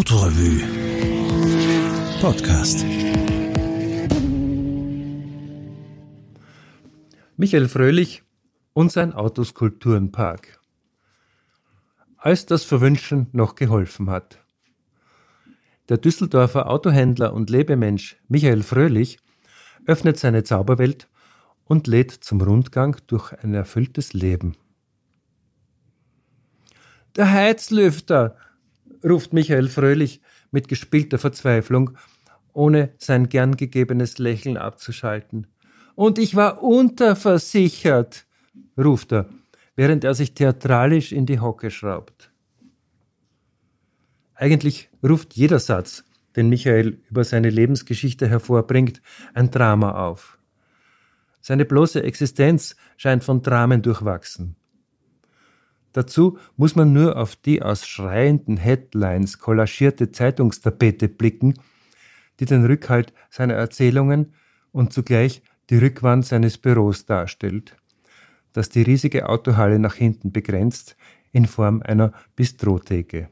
Autorevue Podcast. Michael Fröhlich und sein Autoskulpturenpark. Als das Verwünschen noch geholfen hat. Der Düsseldorfer Autohändler und Lebemensch Michael Fröhlich öffnet seine Zauberwelt und lädt zum Rundgang durch ein erfülltes Leben. Der Heizlüfter, ruft Michael Fröhlich mit gespielter Verzweiflung, ohne sein gern gegebenes Lächeln abzuschalten. Und ich war unterversichert, ruft er, während er sich theatralisch in die Hocke schraubt. Eigentlich ruft jeder Satz, den Michael über seine Lebensgeschichte hervorbringt, ein Drama auf. Seine bloße Existenz scheint von Dramen durchwachsen. Dazu muss man nur auf die aus schreienden Headlines kollagierte Zeitungstapete blicken, die den Rückhalt seiner Erzählungen und zugleich die Rückwand seines Büros darstellt, das die riesige Autohalle nach hinten begrenzt in Form einer Bistrotheke.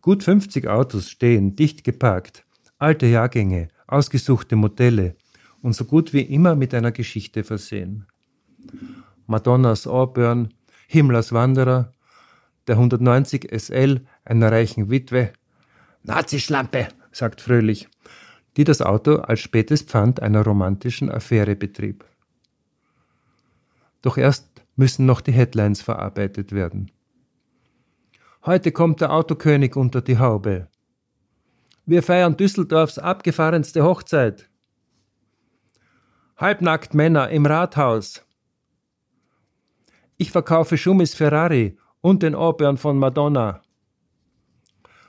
Gut 50 Autos stehen dicht geparkt, alte Jahrgänge, ausgesuchte Modelle und so gut wie immer mit einer Geschichte versehen. Madonnas Auburn, Himmlers Wanderer, der 190 SL einer reichen Witwe, Nazischlampe, sagt Fröhlich, die das Auto als spätes Pfand einer romantischen Affäre betrieb. Doch erst müssen noch die Headlines verarbeitet werden. Heute kommt der Autokönig unter die Haube. Wir feiern Düsseldorfs abgefahrenste Hochzeit. Halbnackt Männer im Rathaus. Ich verkaufe Schummis Ferrari und den Auburn von Madonna.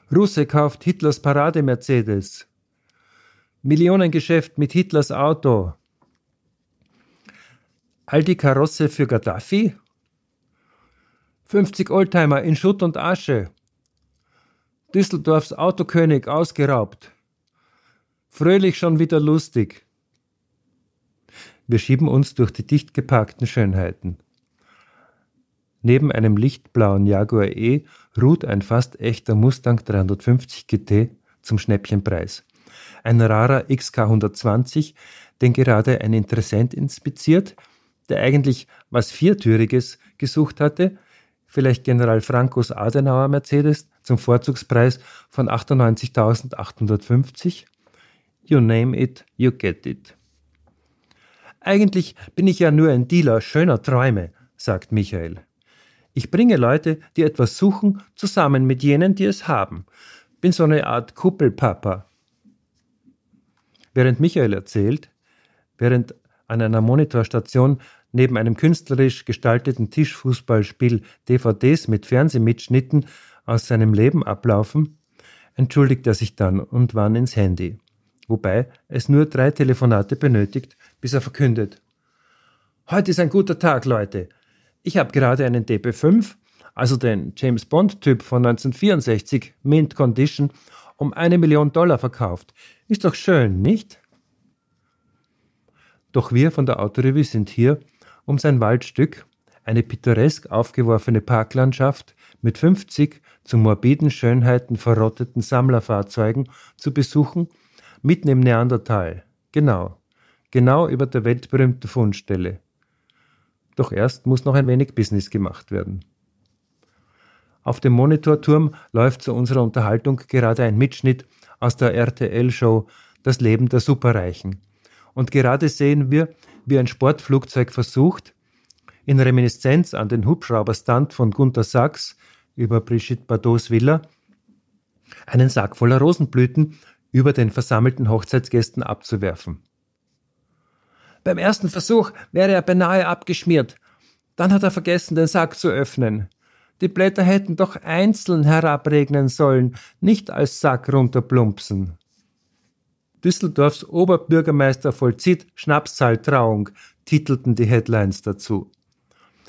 Russe kauft Hitlers Parade-Mercedes. Millionengeschäft mit Hitlers Auto. Aldi Karosse für Gaddafi? 50 Oldtimer in Schutt und Asche. Düsseldorfs Autokönig ausgeraubt. Fröhlich schon wieder lustig. Wir schieben uns durch die dicht geparkten Schönheiten. Neben einem lichtblauen Jaguar E ruht ein fast echter Mustang 350 GT zum Schnäppchenpreis. Ein rarer XK 120, den gerade ein Interessent inspiziert, der eigentlich was Viertüriges gesucht hatte, vielleicht General Francos Adenauer Mercedes zum Vorzugspreis von 98.850. You name it, you get it. Eigentlich bin ich ja nur ein Dealer schöner Träume, sagt Michael. Ich bringe Leute, die etwas suchen, zusammen mit jenen, die es haben. Bin so eine Art Kuppelpapa. Während Michael erzählt, während an einer Monitorstation neben einem künstlerisch gestalteten Tischfußballspiel DVDs mit Fernsehmitschnitten aus seinem Leben ablaufen, entschuldigt er sich dann und wann ins Handy, wobei es nur drei Telefonate benötigt, bis er verkündet. Heute ist ein guter Tag, Leute. Ich habe gerade einen DB5, also den James Bond-Typ von 1964, Mint Condition, um eine Million Dollar verkauft. Ist doch schön, nicht? Doch wir von der Autorevue sind hier, um sein Waldstück, eine pittoresk aufgeworfene Parklandschaft mit 50 zu morbiden Schönheiten verrotteten Sammlerfahrzeugen zu besuchen, mitten im Neandertal. Genau, genau über der weltberühmten Fundstelle. Doch erst muss noch ein wenig Business gemacht werden. Auf dem Monitorturm läuft zu unserer Unterhaltung gerade ein Mitschnitt aus der RTL-Show Das Leben der Superreichen. Und gerade sehen wir, wie ein Sportflugzeug versucht, in Reminiszenz an den Hubschrauberstand von Gunther Sachs über Brigitte Badots Villa, einen Sack voller Rosenblüten über den versammelten Hochzeitsgästen abzuwerfen. Beim ersten Versuch wäre er beinahe abgeschmiert. Dann hat er vergessen, den Sack zu öffnen. Die Blätter hätten doch einzeln herabregnen sollen, nicht als Sack runterplumpsen. Düsseldorfs Oberbürgermeister vollzieht Schnapszahltrauung, titelten die Headlines dazu.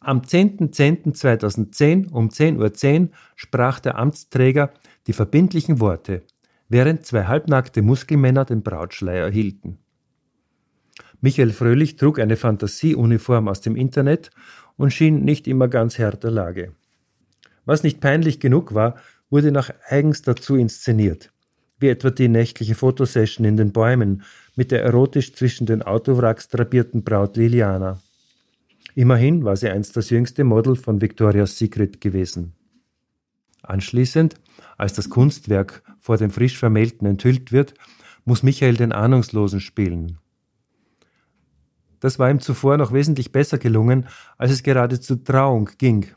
Am 10.10.2010 um 10.10 Uhr .10 sprach der Amtsträger die verbindlichen Worte, während zwei halbnackte Muskelmänner den Brautschleier hielten. Michael Fröhlich trug eine Fantasieuniform aus dem Internet und schien nicht immer ganz Herr der Lage. Was nicht peinlich genug war, wurde nach eigens dazu inszeniert, wie etwa die nächtliche Fotosession in den Bäumen mit der erotisch zwischen den Autowracks drapierten Braut Liliana. Immerhin war sie einst das jüngste Model von Victoria's Secret gewesen. Anschließend, als das Kunstwerk vor dem frisch Vermählten enthüllt wird, muss Michael den Ahnungslosen spielen. Das war ihm zuvor noch wesentlich besser gelungen, als es gerade zur Trauung ging.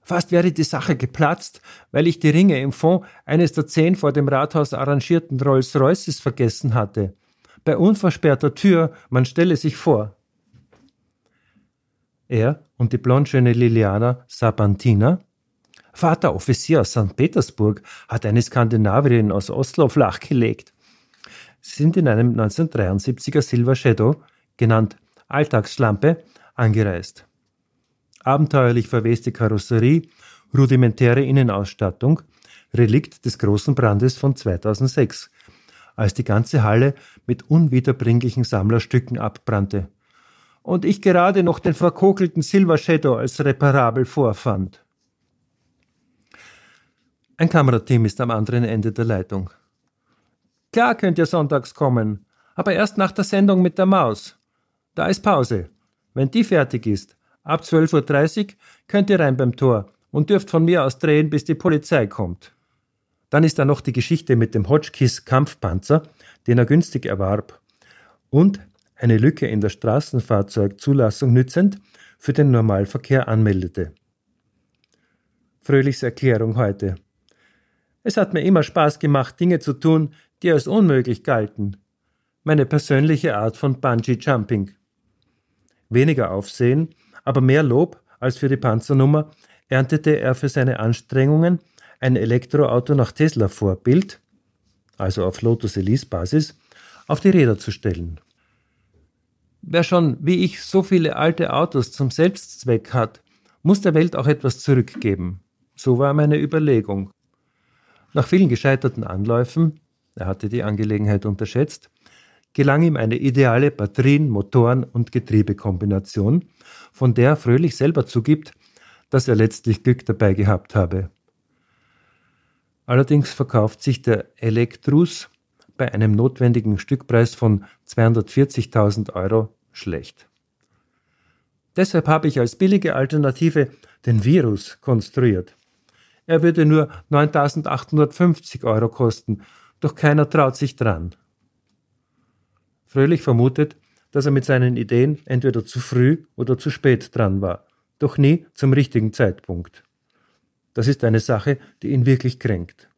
Fast wäre die Sache geplatzt, weil ich die Ringe im Fond eines der zehn vor dem Rathaus arrangierten Rolls-Royces vergessen hatte. Bei unversperrter Tür, man stelle sich vor. Er und die blondschöne Liliana Sabantina Vater Offizier aus St. Petersburg hat eine Skandinavierin aus Oslo flachgelegt. Sie sind in einem 1973er Silver Shadow, genannt Alltagsschlampe, angereist. Abenteuerlich verweste Karosserie, rudimentäre Innenausstattung, Relikt des großen Brandes von 2006, als die ganze Halle mit unwiederbringlichen Sammlerstücken abbrannte. Und ich gerade noch den verkokelten Silver Shadow als reparabel vorfand. Ein Kamerateam ist am anderen Ende der Leitung. Klar könnt ihr sonntags kommen, aber erst nach der Sendung mit der Maus. Da ist Pause. Wenn die fertig ist, ab 12.30 Uhr könnt ihr rein beim Tor und dürft von mir aus drehen, bis die Polizei kommt. Dann ist da noch die Geschichte mit dem Hotchkiss Kampfpanzer, den er günstig erwarb. Und eine Lücke in der Straßenfahrzeugzulassung nützend für den Normalverkehr anmeldete. Fröhlichs Erklärung heute. Es hat mir immer Spaß gemacht, Dinge zu tun, die als unmöglich galten. Meine persönliche Art von Bungee Jumping. Weniger Aufsehen, aber mehr Lob als für die Panzernummer erntete er für seine Anstrengungen, ein Elektroauto nach Tesla-Vorbild, also auf Lotus Elise-Basis, auf die Räder zu stellen. Wer schon, wie ich, so viele alte Autos zum Selbstzweck hat, muss der Welt auch etwas zurückgeben. So war meine Überlegung. Nach vielen gescheiterten Anläufen, er hatte die Angelegenheit unterschätzt, gelang ihm eine ideale Batterien-, Motoren- und Getriebekombination, von der er Fröhlich selber zugibt, dass er letztlich Glück dabei gehabt habe. Allerdings verkauft sich der Elektrus bei einem notwendigen Stückpreis von 240.000 Euro schlecht. Deshalb habe ich als billige Alternative den Virus konstruiert. Er würde nur 9.850 Euro kosten, doch keiner traut sich dran. Fröhlich vermutet, dass er mit seinen Ideen entweder zu früh oder zu spät dran war, doch nie zum richtigen Zeitpunkt. Das ist eine Sache, die ihn wirklich kränkt.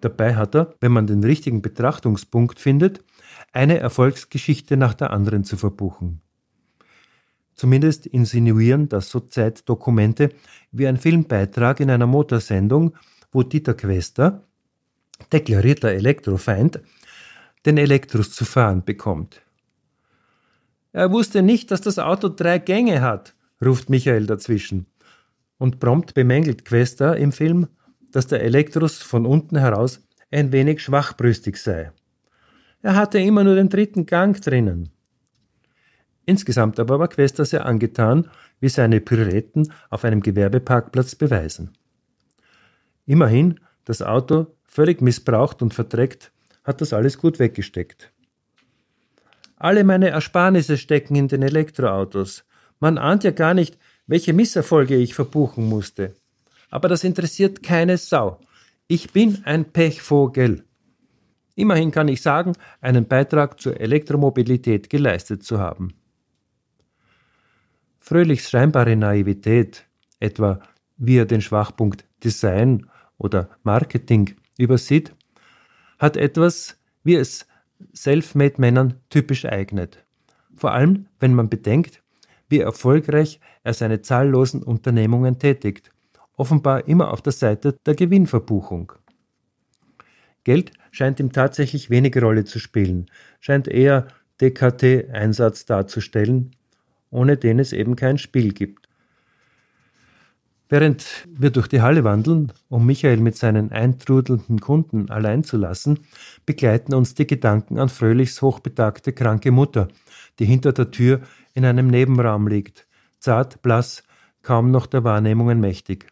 Dabei hat er, wenn man den richtigen Betrachtungspunkt findet, eine Erfolgsgeschichte nach der anderen zu verbuchen. Zumindest insinuieren das so Zeitdokumente wie ein Filmbeitrag in einer Motorsendung, wo Dieter Quester, deklarierter Elektrofeind, den Elektrus zu fahren bekommt. Er wusste nicht, dass das Auto drei Gänge hat, ruft Michael dazwischen. Und prompt bemängelt Quester im Film, dass der Elektrus von unten heraus ein wenig schwachbrüstig sei. Er hatte immer nur den dritten Gang drinnen. Insgesamt aber war Quester sehr angetan, wie seine Pirouetten auf einem Gewerbeparkplatz beweisen. Immerhin, das Auto, völlig missbraucht und verdreckt, hat das alles gut weggesteckt. Alle meine Ersparnisse stecken in den Elektroautos. Man ahnt ja gar nicht, welche Misserfolge ich verbuchen musste. Aber das interessiert keine Sau. Ich bin ein Pechvogel. Immerhin kann ich sagen, einen Beitrag zur Elektromobilität geleistet zu haben. Fröhlichs scheinbare Naivität, etwa wie er den Schwachpunkt Design oder Marketing übersieht, hat etwas, wie es Selfmade-Männern typisch eignet. Vor allem, wenn man bedenkt, wie erfolgreich er seine zahllosen Unternehmungen tätigt, offenbar immer auf der Seite der Gewinnverbuchung. Geld scheint ihm tatsächlich wenig Rolle zu spielen, scheint eher DKT-Einsatz darzustellen, ohne den es eben kein Spiel gibt. Während wir durch die Halle wandeln, um Michael mit seinen eintrudelnden Kunden allein zu lassen, begleiten uns die Gedanken an Fröhlichs hochbetagte kranke Mutter, die hinter der Tür in einem Nebenraum liegt, zart, blass, kaum noch der Wahrnehmungen mächtig.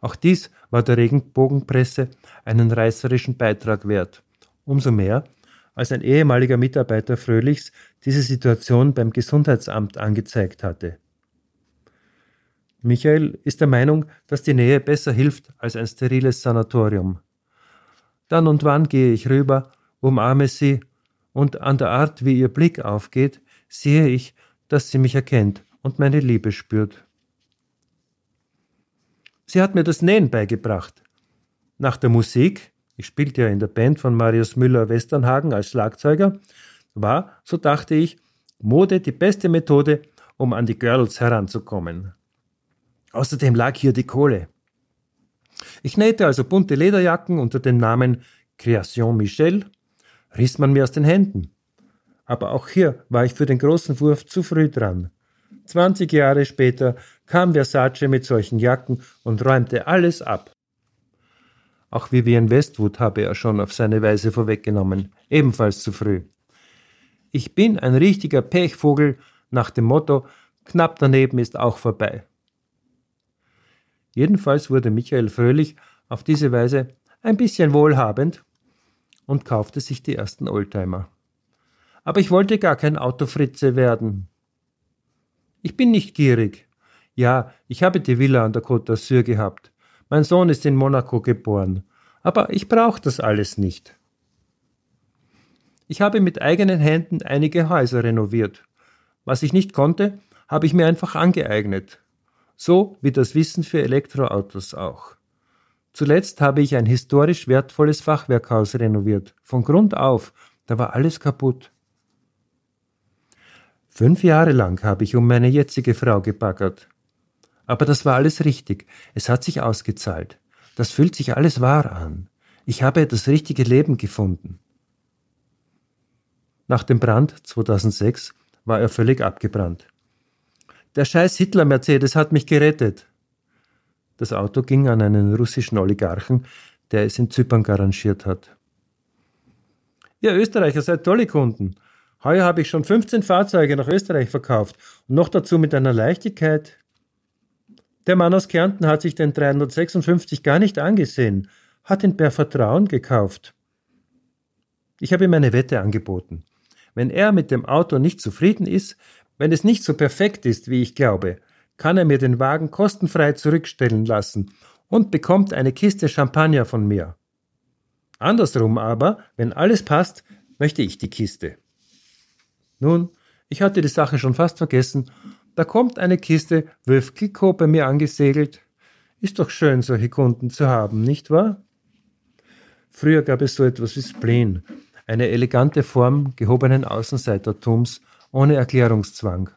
Auch dies war der Regenbogenpresse einen reißerischen Beitrag wert. Umso mehr, als ein ehemaliger Mitarbeiter Fröhlichs diese Situation beim Gesundheitsamt angezeigt hatte. Michael ist der Meinung, dass die Nähe besser hilft als ein steriles Sanatorium. Dann und wann gehe ich rüber, umarme sie, und an der Art, wie ihr Blick aufgeht, sehe ich, dass sie mich erkennt und meine Liebe spürt. Sie hat mir das Nähen beigebracht. Nach der Musik, ich spielte ja in der Band von Marius Müller-Westernhagen als Schlagzeuger, war, so dachte ich, Mode die beste Methode, um an die Girls heranzukommen. Außerdem lag hier die Kohle. Ich nähte also bunte Lederjacken unter dem Namen Création Michel, riss man mir aus den Händen. Aber auch hier war ich für den großen Wurf zu früh dran. 20 Jahre später kam Versace mit solchen Jacken und räumte alles ab. Auch Vivian Westwood habe er schon auf seine Weise vorweggenommen, ebenfalls zu früh. Ich bin ein richtiger Pechvogel nach dem Motto, knapp daneben ist auch vorbei. Jedenfalls wurde Michael Fröhlich auf diese Weise ein bisschen wohlhabend und kaufte sich die ersten Oldtimer. Aber ich wollte gar kein Autofritze werden. Ich bin nicht gierig. Ja, ich habe die Villa an der Côte d'Azur gehabt. Mein Sohn ist in Monaco geboren. Aber ich brauche das alles nicht. Ich habe mit eigenen Händen einige Häuser renoviert. Was ich nicht konnte, habe ich mir einfach angeeignet. So wie das Wissen für Elektroautos auch. Zuletzt habe ich ein historisch wertvolles Fachwerkhaus renoviert. Von Grund auf. Da war alles kaputt. Fünf Jahre lang habe ich um meine jetzige Frau gebaggert. Aber das war alles richtig. Es hat sich ausgezahlt. Das fühlt sich alles wahr an. Ich habe das richtige Leben gefunden. Nach dem Brand 2006 war er völlig abgebrannt. Der scheiß Hitler-Mercedes hat mich gerettet. Das Auto ging an einen russischen Oligarchen, der es in Zypern garangiert hat. Ihr Österreicher seid tolle Kunden. Heuer habe ich schon 15 Fahrzeuge nach Österreich verkauft und noch dazu mit einer Leichtigkeit. Der Mann aus Kärnten hat sich den 356 gar nicht angesehen, hat ihn per Vertrauen gekauft. Ich habe ihm eine Wette angeboten. Wenn er mit dem Auto nicht zufrieden ist, wenn es nicht so perfekt ist, wie ich glaube, kann er mir den Wagen kostenfrei zurückstellen lassen und bekommt eine Kiste Champagner von mir. Andersrum aber, wenn alles passt, möchte ich die Kiste. Nun, ich hatte die Sache schon fast vergessen. Da kommt eine Kiste Wölf Kiko bei mir angesegelt. Ist doch schön, solche Kunden zu haben, nicht wahr? Früher gab es so etwas wie Spleen, eine elegante Form gehobenen Außenseitertums ohne Erklärungszwang.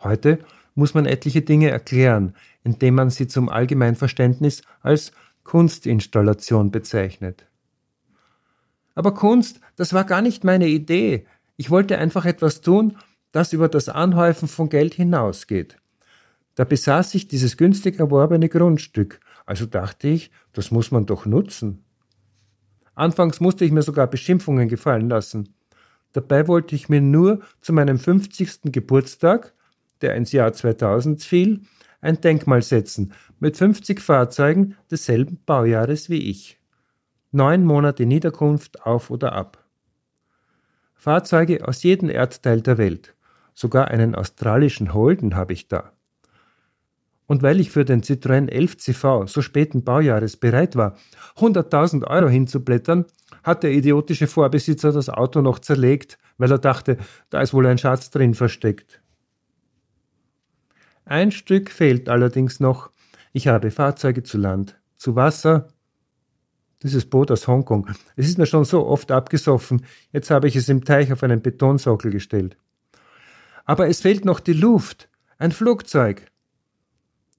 Heute muss man etliche Dinge erklären, indem man sie zum Allgemeinverständnis als Kunstinstallation bezeichnet. Aber Kunst, das war gar nicht meine Idee, ich wollte einfach etwas tun, das über das Anhäufen von Geld hinausgeht. Da besaß ich dieses günstig erworbene Grundstück, also dachte ich, das muss man doch nutzen. Anfangs musste ich mir sogar Beschimpfungen gefallen lassen. Dabei wollte ich mir nur zu meinem 50. Geburtstag, der ins Jahr 2000 fiel, ein Denkmal setzen mit 50 Fahrzeugen desselben Baujahres wie ich. Neun Monate Niederkunft auf oder ab. Fahrzeuge aus jedem Erdteil der Welt. Sogar einen australischen Holden habe ich da. Und weil ich für den Citroën 11 CV so späten Baujahres bereit war, 100.000 Euro hinzublättern, hat der idiotische Vorbesitzer das Auto noch zerlegt, weil er dachte, da ist wohl ein Schatz drin versteckt. Ein Stück fehlt allerdings noch. Ich habe Fahrzeuge zu Land, zu Wasser dieses Boot aus Hongkong. Es ist mir schon so oft abgesoffen, jetzt habe ich es im Teich auf einen Betonsockel gestellt. Aber es fehlt noch die Luft, ein Flugzeug.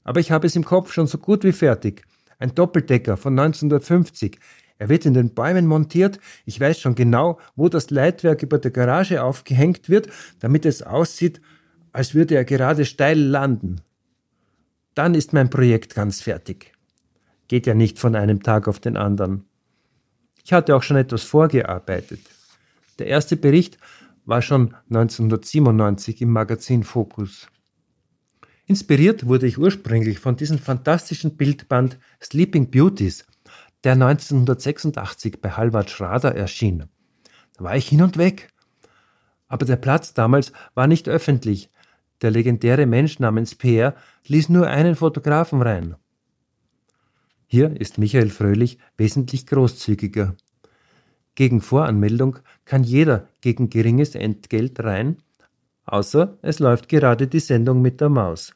Aber ich habe es im Kopf schon so gut wie fertig. Ein Doppeldecker von 1950. Er wird in den Bäumen montiert. Ich weiß schon genau, wo das Leitwerk über der Garage aufgehängt wird, damit es aussieht, als würde er gerade steil landen. Dann ist mein Projekt ganz fertig. Geht ja nicht von einem Tag auf den anderen. Ich hatte auch schon etwas vorgearbeitet. Der erste Bericht war schon 1997 im Magazin Focus. Inspiriert wurde ich ursprünglich von diesem fantastischen Bildband Sleeping Beauties, der 1986 bei Halvard Schrader erschien. Da war ich hin und weg. Aber der Platz damals war nicht öffentlich. Der legendäre Mensch namens Peer ließ nur einen Fotografen rein. Hier ist Michael Fröhlich wesentlich großzügiger. Gegen Voranmeldung kann jeder gegen geringes Entgelt rein, außer es läuft gerade die Sendung mit der Maus.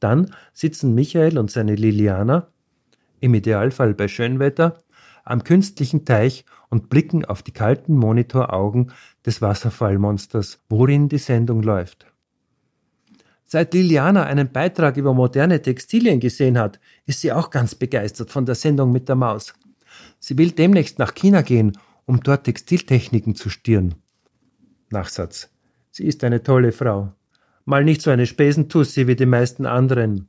Dann sitzen Michael und seine Liliana, im Idealfall bei Schönwetter, am künstlichen Teich und blicken auf die kalten Monitoraugen des Wasserfallmonsters, worin die Sendung läuft. Seit Liliana einen Beitrag über moderne Textilien gesehen hat, ist sie auch ganz begeistert von der Sendung mit der Maus. Sie will demnächst nach China gehen, um dort Textiltechniken zu stieren. Nachsatz. Sie ist eine tolle Frau. Mal nicht so eine Spesentussi wie die meisten anderen.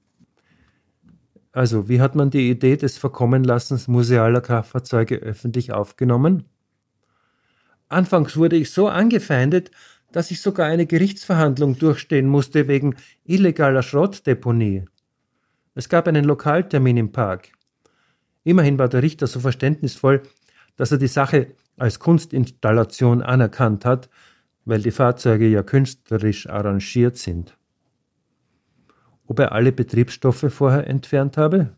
Also, wie hat man die Idee des Verkommenlassens musealer Kraftfahrzeuge öffentlich aufgenommen? Anfangs wurde ich so angefeindet, dass ich sogar eine Gerichtsverhandlung durchstehen musste wegen illegaler Schrottdeponie. Es gab einen Lokaltermin im Park. Immerhin war der Richter so verständnisvoll, dass er die Sache als Kunstinstallation anerkannt hat, weil die Fahrzeuge ja künstlerisch arrangiert sind ob er alle Betriebsstoffe vorher entfernt habe?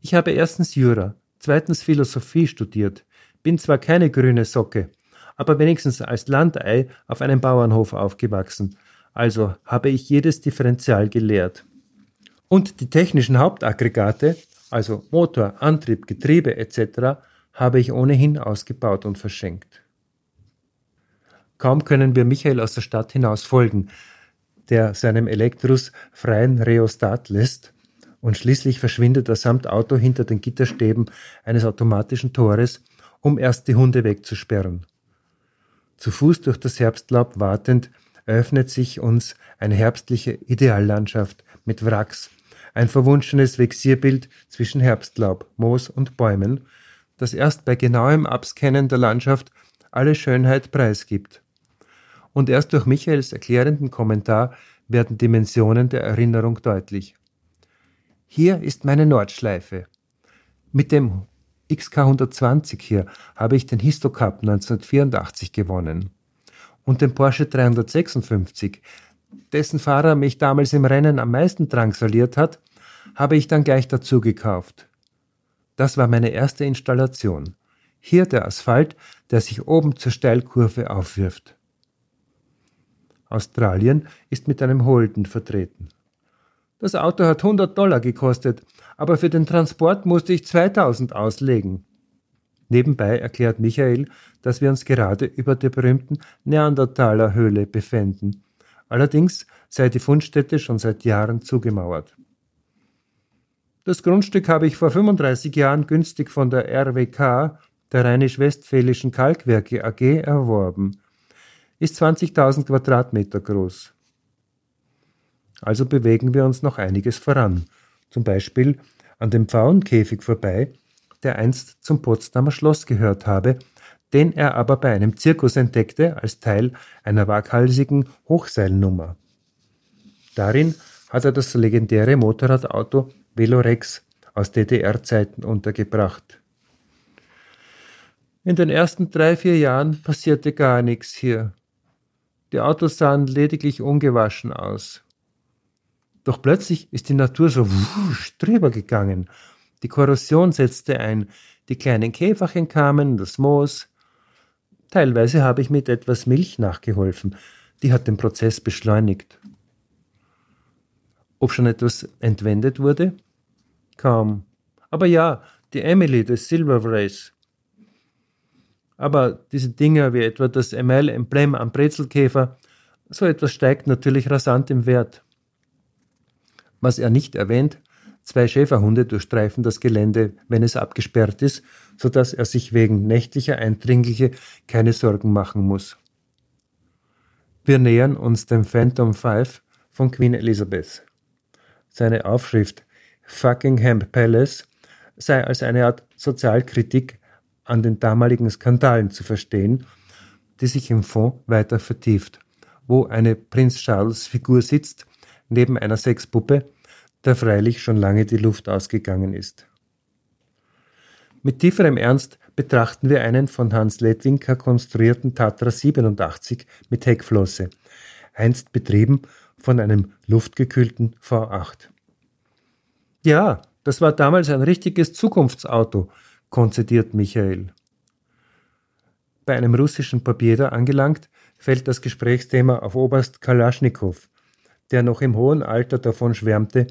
Ich habe erstens Jura, zweitens Philosophie studiert, bin zwar keine grüne Socke, aber wenigstens als Landei auf einem Bauernhof aufgewachsen, also habe ich jedes Differential gelehrt. Und die technischen Hauptaggregate, also Motor, Antrieb, Getriebe etc., habe ich ohnehin ausgebaut und verschenkt. Kaum können wir Michael aus der Stadt hinaus folgen, der seinem Elektrus freien Rheostat lässt, und schließlich verschwindet er samt Auto hinter den Gitterstäben eines automatischen Tores, um erst die Hunde wegzusperren. Zu Fuß durch das Herbstlaub wartend eröffnet sich uns eine herbstliche Ideallandschaft mit Wracks, ein verwunschenes Vexierbild zwischen Herbstlaub, Moos und Bäumen, das erst bei genauem Abscannen der Landschaft alle Schönheit preisgibt und erst durch Michaels erklärenden Kommentar werden Dimensionen der Erinnerung deutlich. Hier ist meine Nordschleife. Mit dem XK 120 hier habe ich den Histocup 1984 gewonnen. Und den Porsche 356, dessen Fahrer mich damals im Rennen am meisten drangsaliert hat, habe ich dann gleich dazu gekauft. Das war meine erste Installation. Hier der Asphalt, der sich oben zur Steilkurve aufwirft. Australien ist mit einem Holden vertreten. Das Auto hat 100 Dollar gekostet, aber für den Transport musste ich 2000 auslegen. Nebenbei erklärt Michael, dass wir uns gerade über der berühmten Neandertaler Höhle befänden. Allerdings sei die Fundstätte schon seit Jahren zugemauert. Das Grundstück habe ich vor 35 Jahren günstig von der RWK, der Rheinisch-Westfälischen Kalkwerke AG, erworben ist 20.000 Quadratmeter groß. Also bewegen wir uns noch einiges voran, zum Beispiel an dem Pfauenkäfig vorbei, der einst zum Potsdamer Schloss gehört habe, den er aber bei einem Zirkus entdeckte als Teil einer waghalsigen Hochseilnummer. Darin hat er das legendäre Motorradauto Velorex aus DDR-Zeiten untergebracht. In den ersten drei, vier Jahren passierte gar nichts hier. Die Autos sahen lediglich ungewaschen aus. Doch plötzlich ist die Natur so wusch drüber gegangen. Die Korrosion setzte ein, die kleinen Käferchen kamen, das Moos. Teilweise habe ich mit etwas Milch nachgeholfen, die hat den Prozess beschleunigt. Ob schon etwas entwendet wurde? Kaum. Aber ja, die Emily des Silver Race aber diese Dinge wie etwa das ML-Emblem am Brezelkäfer, so etwas steigt natürlich rasant im Wert. Was er nicht erwähnt, zwei Schäferhunde durchstreifen das Gelände, wenn es abgesperrt ist, so dass er sich wegen nächtlicher Eindringliche keine Sorgen machen muss. Wir nähern uns dem Phantom 5 von Queen Elizabeth. Seine Aufschrift Fuckingham Palace sei als eine Art Sozialkritik an den damaligen Skandalen zu verstehen, die sich im Fond weiter vertieft, wo eine Prinz Charles Figur sitzt, neben einer Sexpuppe, der freilich schon lange die Luft ausgegangen ist. Mit tieferem Ernst betrachten wir einen von Hans Ledwinker konstruierten Tatra 87 mit Heckflosse, einst betrieben von einem luftgekühlten V8. Ja, das war damals ein richtiges Zukunftsauto, konzidiert Michael. Bei einem russischen Papier angelangt, fällt das Gesprächsthema auf Oberst Kalaschnikow, der noch im hohen Alter davon schwärmte,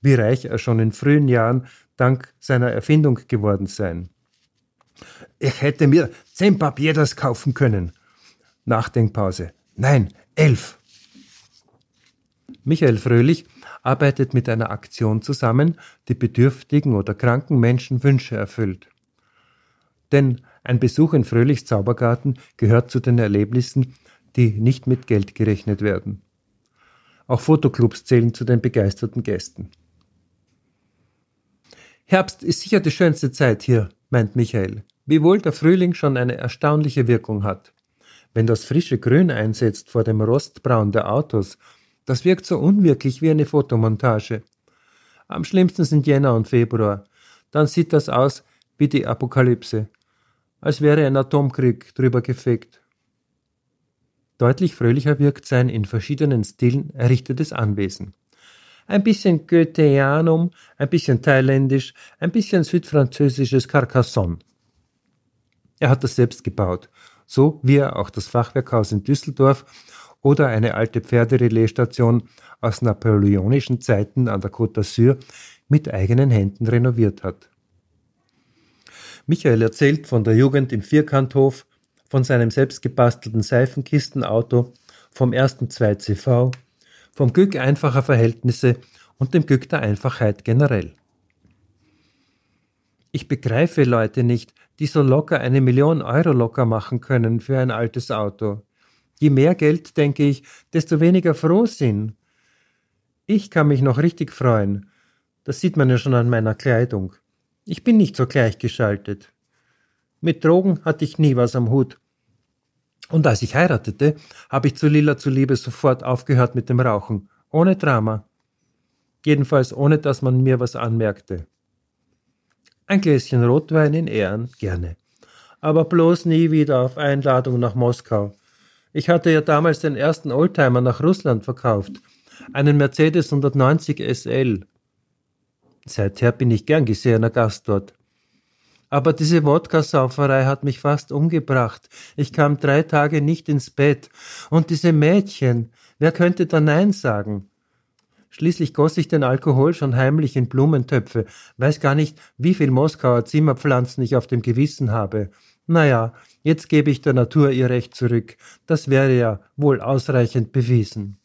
wie reich er schon in frühen Jahren dank seiner Erfindung geworden sei. Ich hätte mir zehn Papieras kaufen können. Nachdenkpause. Nein, elf. Michael Fröhlich arbeitet mit einer Aktion zusammen, die bedürftigen oder kranken Menschen Wünsche erfüllt. Denn ein Besuch in Fröhlichs Zaubergarten gehört zu den Erlebnissen, die nicht mit Geld gerechnet werden. Auch Fotoclubs zählen zu den begeisterten Gästen. Herbst ist sicher die schönste Zeit hier, meint Michael, wiewohl der Frühling schon eine erstaunliche Wirkung hat. Wenn das frische Grün einsetzt vor dem Rostbraun der Autos, das wirkt so unwirklich wie eine Fotomontage. Am schlimmsten sind Jänner und Februar. Dann sieht das aus wie die Apokalypse, als wäre ein Atomkrieg drüber gefegt. Deutlich fröhlicher wirkt sein in verschiedenen Stilen errichtetes Anwesen ein bisschen Goetheanum, ein bisschen thailändisch, ein bisschen südfranzösisches Carcassonne. Er hat das selbst gebaut, so wie er auch das Fachwerkhaus in Düsseldorf oder eine alte Pferderelaisstation aus napoleonischen Zeiten an der Côte d'Azur mit eigenen Händen renoviert hat. Michael erzählt von der Jugend im Vierkanthof, von seinem selbstgebastelten Seifenkistenauto, vom ersten 2CV, vom Glück einfacher Verhältnisse und dem Glück der Einfachheit generell. Ich begreife Leute nicht, die so locker eine Million Euro locker machen können für ein altes Auto. Je mehr Geld, denke ich, desto weniger froh sind. Ich kann mich noch richtig freuen. Das sieht man ja schon an meiner Kleidung. Ich bin nicht so gleichgeschaltet. Mit Drogen hatte ich nie was am Hut. Und als ich heiratete, habe ich zu Lila zuliebe sofort aufgehört mit dem Rauchen. Ohne Drama. Jedenfalls ohne, dass man mir was anmerkte. Ein Gläschen Rotwein in Ehren, gerne. Aber bloß nie wieder auf Einladung nach Moskau. Ich hatte ja damals den ersten Oldtimer nach Russland verkauft. Einen Mercedes 190 SL. Seither bin ich gern gesehener Gast dort. Aber diese Wodka-Sauferei hat mich fast umgebracht. Ich kam drei Tage nicht ins Bett. Und diese Mädchen, wer könnte da Nein sagen? Schließlich goss ich den Alkohol schon heimlich in Blumentöpfe, weiß gar nicht, wie viel Moskauer Zimmerpflanzen ich auf dem Gewissen habe. Naja, jetzt gebe ich der Natur ihr Recht zurück. Das wäre ja wohl ausreichend bewiesen.